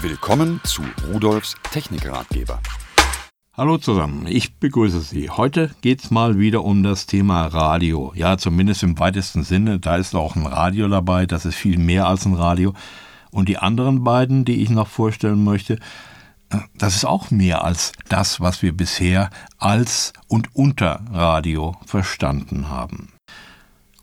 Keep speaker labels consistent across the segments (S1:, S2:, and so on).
S1: Willkommen zu Rudolfs Technikratgeber.
S2: Hallo zusammen, ich begrüße Sie. Heute geht es mal wieder um das Thema Radio. Ja, zumindest im weitesten Sinne. Da ist auch ein Radio dabei, das ist viel mehr als ein Radio. Und die anderen beiden, die ich noch vorstellen möchte, das ist auch mehr als das, was wir bisher als und unter Radio verstanden haben.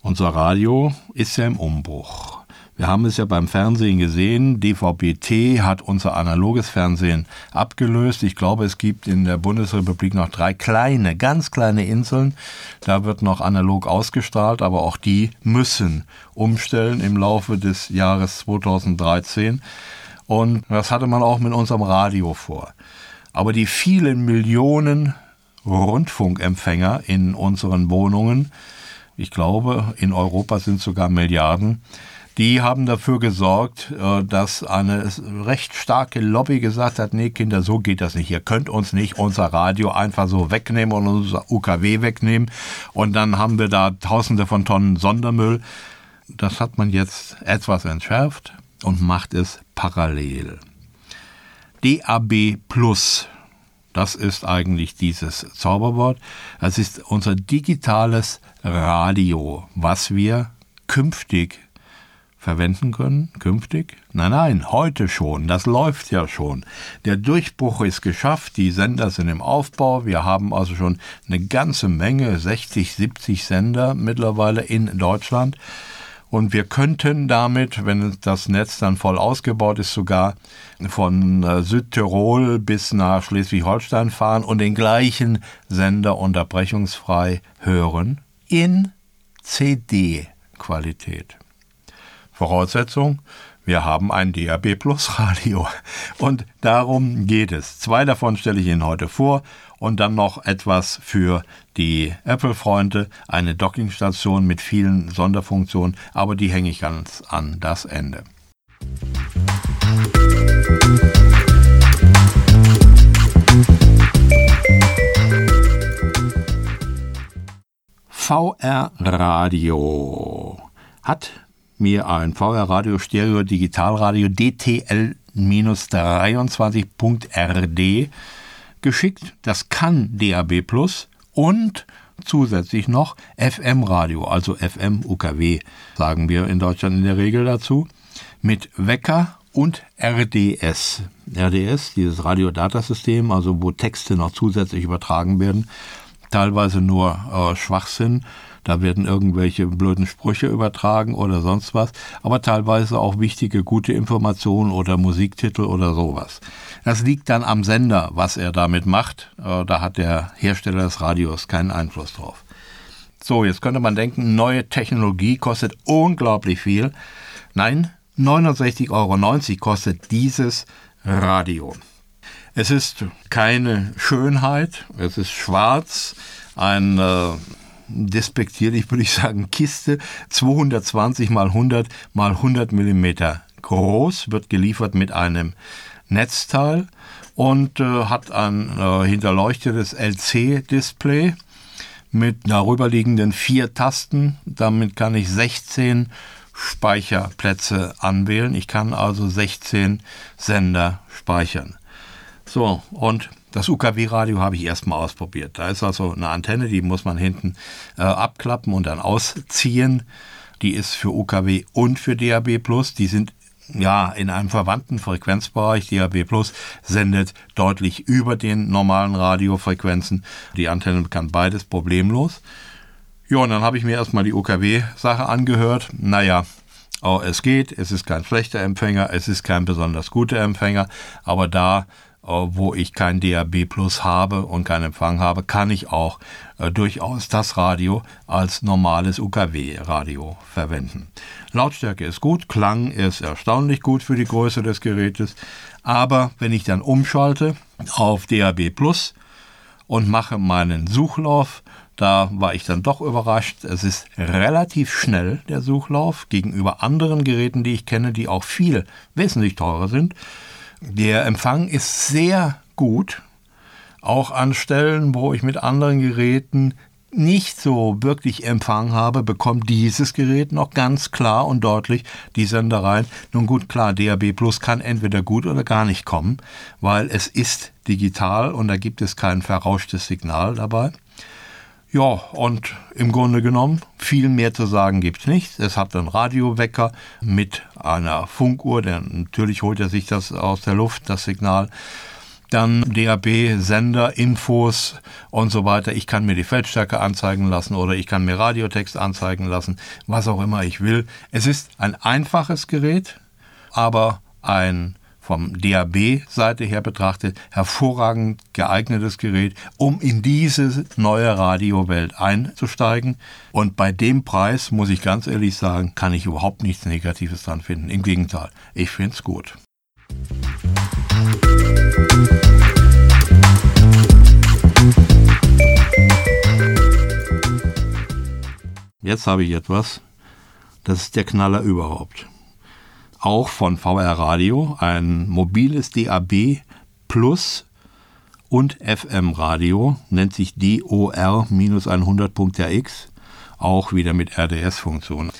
S2: Unser Radio ist ja im Umbruch. Wir haben es ja beim Fernsehen gesehen. DVB-T hat unser analoges Fernsehen abgelöst. Ich glaube, es gibt in der Bundesrepublik noch drei kleine, ganz kleine Inseln. Da wird noch analog ausgestrahlt, aber auch die müssen umstellen im Laufe des Jahres 2013. Und das hatte man auch mit unserem Radio vor. Aber die vielen Millionen Rundfunkempfänger in unseren Wohnungen, ich glaube, in Europa sind sogar Milliarden, die haben dafür gesorgt, äh, dass eine recht starke Lobby gesagt hat, nee Kinder, so geht das nicht. Ihr könnt uns nicht unser Radio einfach so wegnehmen und unser UKW wegnehmen. Und dann haben wir da tausende von Tonnen Sondermüll. Das hat man jetzt etwas entschärft und macht es parallel. DAB Plus, das ist eigentlich dieses Zauberwort. Das ist unser digitales Radio, was wir künftig verwenden können, künftig? Nein, nein, heute schon, das läuft ja schon. Der Durchbruch ist geschafft, die Sender sind im Aufbau, wir haben also schon eine ganze Menge, 60, 70 Sender mittlerweile in Deutschland. Und wir könnten damit, wenn das Netz dann voll ausgebaut ist, sogar von äh, Südtirol bis nach Schleswig-Holstein fahren und den gleichen Sender unterbrechungsfrei hören in CD-Qualität. Voraussetzung, wir haben ein DAB Plus Radio. Und darum geht es. Zwei davon stelle ich Ihnen heute vor und dann noch etwas für die Apple-Freunde, eine Dockingstation mit vielen Sonderfunktionen, aber die hänge ich ganz an das Ende. VR Radio hat mir ein VR Radio Stereo Digitalradio DTL-23.rd geschickt. Das kann DAB Plus und zusätzlich noch FM-Radio, also FM UKW, sagen wir in Deutschland in der Regel dazu, mit Wecker und RDS. RDS, dieses Radiodatasystem, also wo Texte noch zusätzlich übertragen werden, teilweise nur äh, Schwachsinn, da werden irgendwelche blöden Sprüche übertragen oder sonst was, aber teilweise auch wichtige, gute Informationen oder Musiktitel oder sowas. Das liegt dann am Sender, was er damit macht. Äh, da hat der Hersteller des Radios keinen Einfluss drauf. So, jetzt könnte man denken, neue Technologie kostet unglaublich viel. Nein, 69,90 Euro kostet dieses Radio. Es ist keine Schönheit, es ist schwarz, ein äh, despektierlich würde ich sagen, Kiste 220 mal 100 mal 100 Millimeter groß, wird geliefert mit einem Netzteil und äh, hat ein äh, hinterleuchtetes LC-Display mit darüberliegenden vier Tasten. Damit kann ich 16 Speicherplätze anwählen. Ich kann also 16 Sender speichern. So, und das UKW-Radio habe ich erstmal ausprobiert. Da ist also eine Antenne, die muss man hinten äh, abklappen und dann ausziehen. Die ist für UKW und für DAB Plus. Die sind ja in einem verwandten Frequenzbereich. DAB Plus sendet deutlich über den normalen Radiofrequenzen. Die Antenne kann beides problemlos. Ja, und dann habe ich mir erstmal die UKW-Sache angehört. Naja, oh, es geht, es ist kein schlechter Empfänger, es ist kein besonders guter Empfänger, aber da wo ich kein DAB Plus habe und keinen Empfang habe, kann ich auch äh, durchaus das Radio als normales UKW-Radio verwenden. Lautstärke ist gut, Klang ist erstaunlich gut für die Größe des Gerätes, aber wenn ich dann umschalte auf DAB Plus und mache meinen Suchlauf, da war ich dann doch überrascht. Es ist relativ schnell, der Suchlauf, gegenüber anderen Geräten, die ich kenne, die auch viel wesentlich teurer sind. Der Empfang ist sehr gut, auch an Stellen, wo ich mit anderen Geräten nicht so wirklich Empfang habe, bekommt dieses Gerät noch ganz klar und deutlich die Sendereien. Nun gut, klar, DAB Plus kann entweder gut oder gar nicht kommen, weil es ist digital und da gibt es kein verrauschtes Signal dabei. Ja, und im Grunde genommen, viel mehr zu sagen gibt es nicht. Es hat einen Radiowecker mit einer Funkuhr, der natürlich holt er sich das aus der Luft, das Signal. Dann DAB, Sender, Infos und so weiter. Ich kann mir die Feldstärke anzeigen lassen oder ich kann mir Radiotext anzeigen lassen, was auch immer ich will. Es ist ein einfaches Gerät, aber ein vom DAB-Seite her betrachtet hervorragend geeignetes Gerät, um in diese neue Radiowelt einzusteigen. Und bei dem Preis, muss ich ganz ehrlich sagen, kann ich überhaupt nichts Negatives dran finden. Im Gegenteil, ich finde es gut. Jetzt habe ich etwas, das ist der Knaller überhaupt auch von VR Radio, ein mobiles DAB Plus und FM Radio, nennt sich DOR-100.rx, auch wieder mit RDS-Funktion.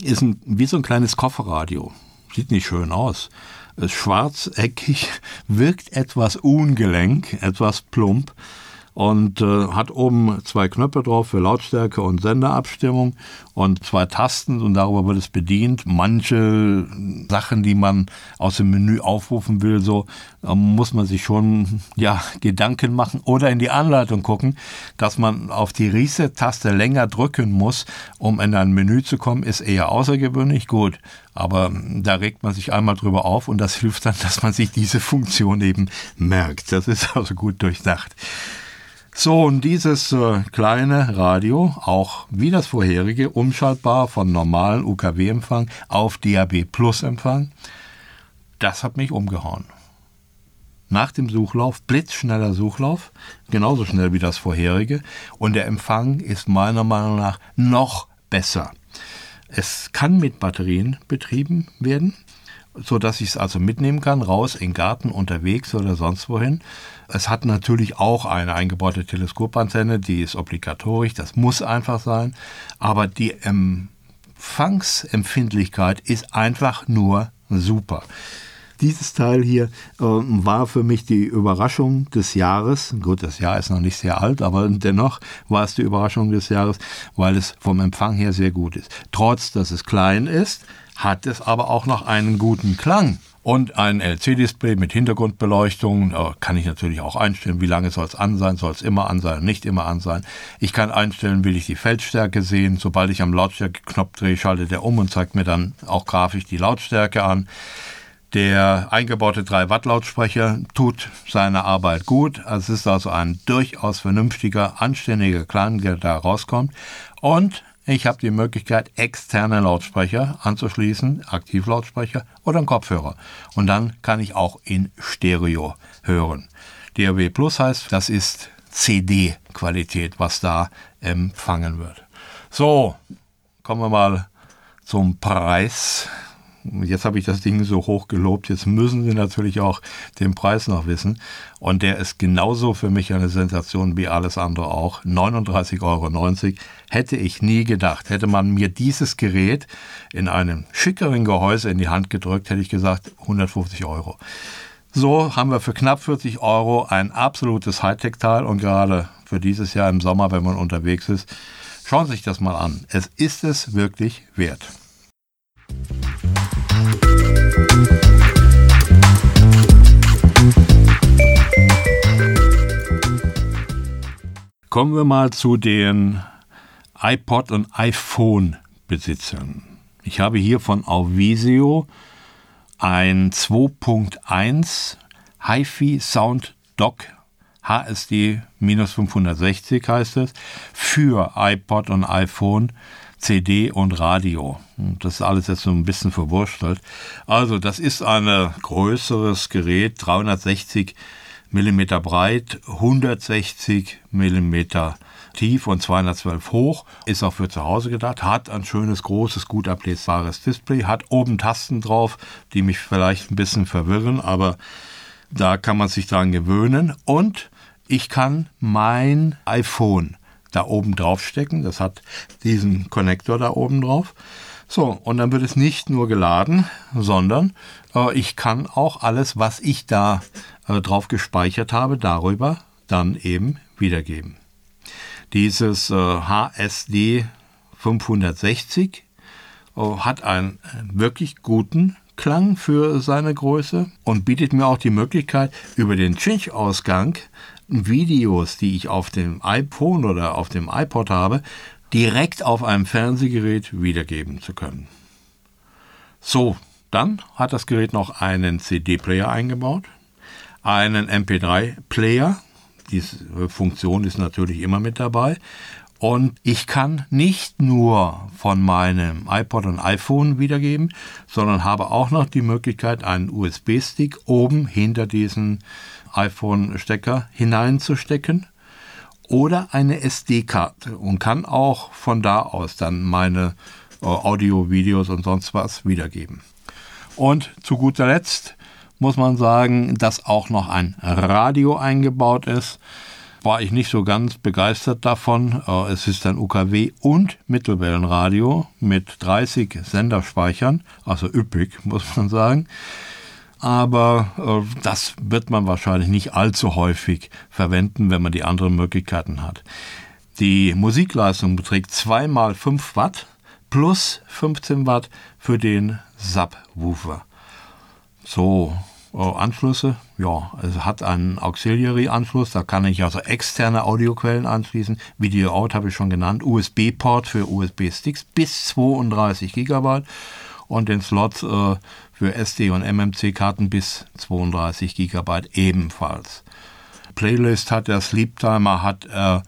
S2: Ist ein, wie so ein kleines Kofferradio. Sieht nicht schön aus. Ist schwarzeckig, wirkt etwas ungelenk, etwas plump und äh, hat oben zwei Knöpfe drauf für Lautstärke und Senderabstimmung und zwei Tasten und darüber wird es bedient. Manche Sachen, die man aus dem Menü aufrufen will, so äh, muss man sich schon ja Gedanken machen oder in die Anleitung gucken, dass man auf die Reset-Taste länger drücken muss, um in ein Menü zu kommen, ist eher außergewöhnlich gut. Aber da regt man sich einmal drüber auf und das hilft dann, dass man sich diese Funktion eben merkt. Das ist also gut durchdacht. So, und dieses äh, kleine Radio, auch wie das vorherige, umschaltbar von normalen UKW-Empfang auf DAB Plus-Empfang, das hat mich umgehauen. Nach dem Suchlauf, blitzschneller Suchlauf, genauso schnell wie das vorherige, und der Empfang ist meiner Meinung nach noch besser. Es kann mit Batterien betrieben werden, so dass ich es also mitnehmen kann, raus in den Garten, unterwegs oder sonst wohin. Es hat natürlich auch eine eingebaute Teleskopantenne, die ist obligatorisch, das muss einfach sein, aber die Empfangsempfindlichkeit ist einfach nur super. Dieses Teil hier äh, war für mich die Überraschung des Jahres. Gut, das Jahr ist noch nicht sehr alt, aber dennoch war es die Überraschung des Jahres, weil es vom Empfang her sehr gut ist. Trotz, dass es klein ist, hat es aber auch noch einen guten Klang. Und ein LC-Display mit Hintergrundbeleuchtung da kann ich natürlich auch einstellen, wie lange soll es an sein, soll es immer an sein, nicht immer an sein. Ich kann einstellen, will ich die Feldstärke sehen. Sobald ich am Lautstärke-Knopf drehe, schaltet er um und zeigt mir dann auch grafisch die Lautstärke an. Der eingebaute 3 Watt Lautsprecher tut seine Arbeit gut. Es ist also ein durchaus vernünftiger, anständiger Klang, der da rauskommt. Und ich habe die Möglichkeit, externe Lautsprecher anzuschließen, Aktivlautsprecher oder einen Kopfhörer. Und dann kann ich auch in Stereo hören. DAW Plus heißt, das ist CD-Qualität, was da empfangen wird. So, kommen wir mal zum Preis. Jetzt habe ich das Ding so hoch gelobt, jetzt müssen Sie natürlich auch den Preis noch wissen. Und der ist genauso für mich eine Sensation wie alles andere auch. 39,90 Euro. Hätte ich nie gedacht. Hätte man mir dieses Gerät in einem schickeren Gehäuse in die Hand gedrückt, hätte ich gesagt 150 Euro. So haben wir für knapp 40 Euro ein absolutes Hightech-Teil und gerade für dieses Jahr im Sommer, wenn man unterwegs ist, schauen Sie sich das mal an. Es ist es wirklich wert. Kommen wir mal zu den iPod und iPhone Besitzern. Ich habe hier von Auvisio ein 2.1 HiFi Sound Dock HSD-560 heißt es, für iPod und iPhone CD und Radio. Das ist alles jetzt so ein bisschen verwurstelt. Also, das ist ein größeres Gerät, 360 mm breit, 160 mm tief und 212 hoch. Ist auch für zu Hause gedacht. Hat ein schönes, großes, gut ablesbares Display. Hat oben Tasten drauf, die mich vielleicht ein bisschen verwirren, aber da kann man sich dran gewöhnen. Und ich kann mein iPhone da oben drauf stecken. Das hat diesen Konnektor da oben drauf. So, und dann wird es nicht nur geladen, sondern äh, ich kann auch alles, was ich da äh, drauf gespeichert habe, darüber dann eben wiedergeben. Dieses äh, HSD 560 äh, hat einen wirklich guten Klang für seine Größe und bietet mir auch die Möglichkeit, über den Cinch-Ausgang Videos, die ich auf dem iPhone oder auf dem iPod habe, direkt auf einem Fernsehgerät wiedergeben zu können. So, dann hat das Gerät noch einen CD-Player eingebaut, einen MP3-Player, diese Funktion ist natürlich immer mit dabei, und ich kann nicht nur von meinem iPod und iPhone wiedergeben, sondern habe auch noch die Möglichkeit, einen USB-Stick oben hinter diesen iPhone-Stecker hineinzustecken oder eine SD-Karte und kann auch von da aus dann meine äh, Audio, Videos und sonst was wiedergeben. Und zu guter Letzt muss man sagen, dass auch noch ein Radio eingebaut ist war ich nicht so ganz begeistert davon. Äh, es ist ein UKW und Mittelwellenradio mit 30 Senderspeichern, also üppig, muss man sagen. Aber äh, das wird man wahrscheinlich nicht allzu häufig verwenden, wenn man die anderen Möglichkeiten hat. Die Musikleistung beträgt 2 mal 5 Watt plus 15 Watt für den Subwoofer. So, Oh, Anschlüsse, ja, es hat einen Auxiliary-Anschluss, da kann ich also externe Audioquellen anschließen. Video Out habe ich schon genannt, USB-Port für USB-Sticks bis 32 GB und den Slot äh, für SD- und MMC-Karten bis 32 GB ebenfalls. Playlist hat der Sleep Timer, hat äh,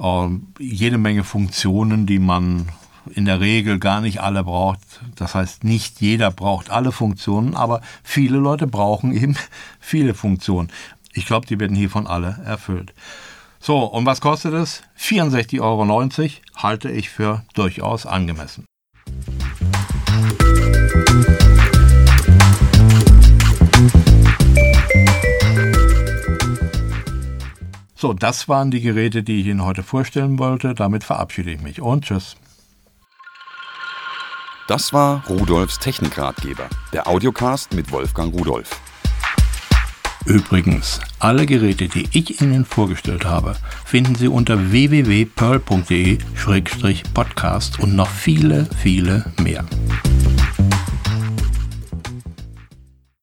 S2: äh, jede Menge Funktionen, die man in der Regel gar nicht alle braucht. Das heißt, nicht jeder braucht alle Funktionen, aber viele Leute brauchen eben viele Funktionen. Ich glaube, die werden hiervon alle erfüllt. So, und was kostet es? 64,90 Euro halte ich für durchaus angemessen. So, das waren die Geräte, die ich Ihnen heute vorstellen wollte. Damit verabschiede ich mich und tschüss.
S1: Das war Rudolfs Technikratgeber, der Audiocast mit Wolfgang Rudolf.
S2: Übrigens, alle Geräte, die ich Ihnen vorgestellt habe, finden Sie unter www.pearl.de-podcast und noch viele, viele mehr.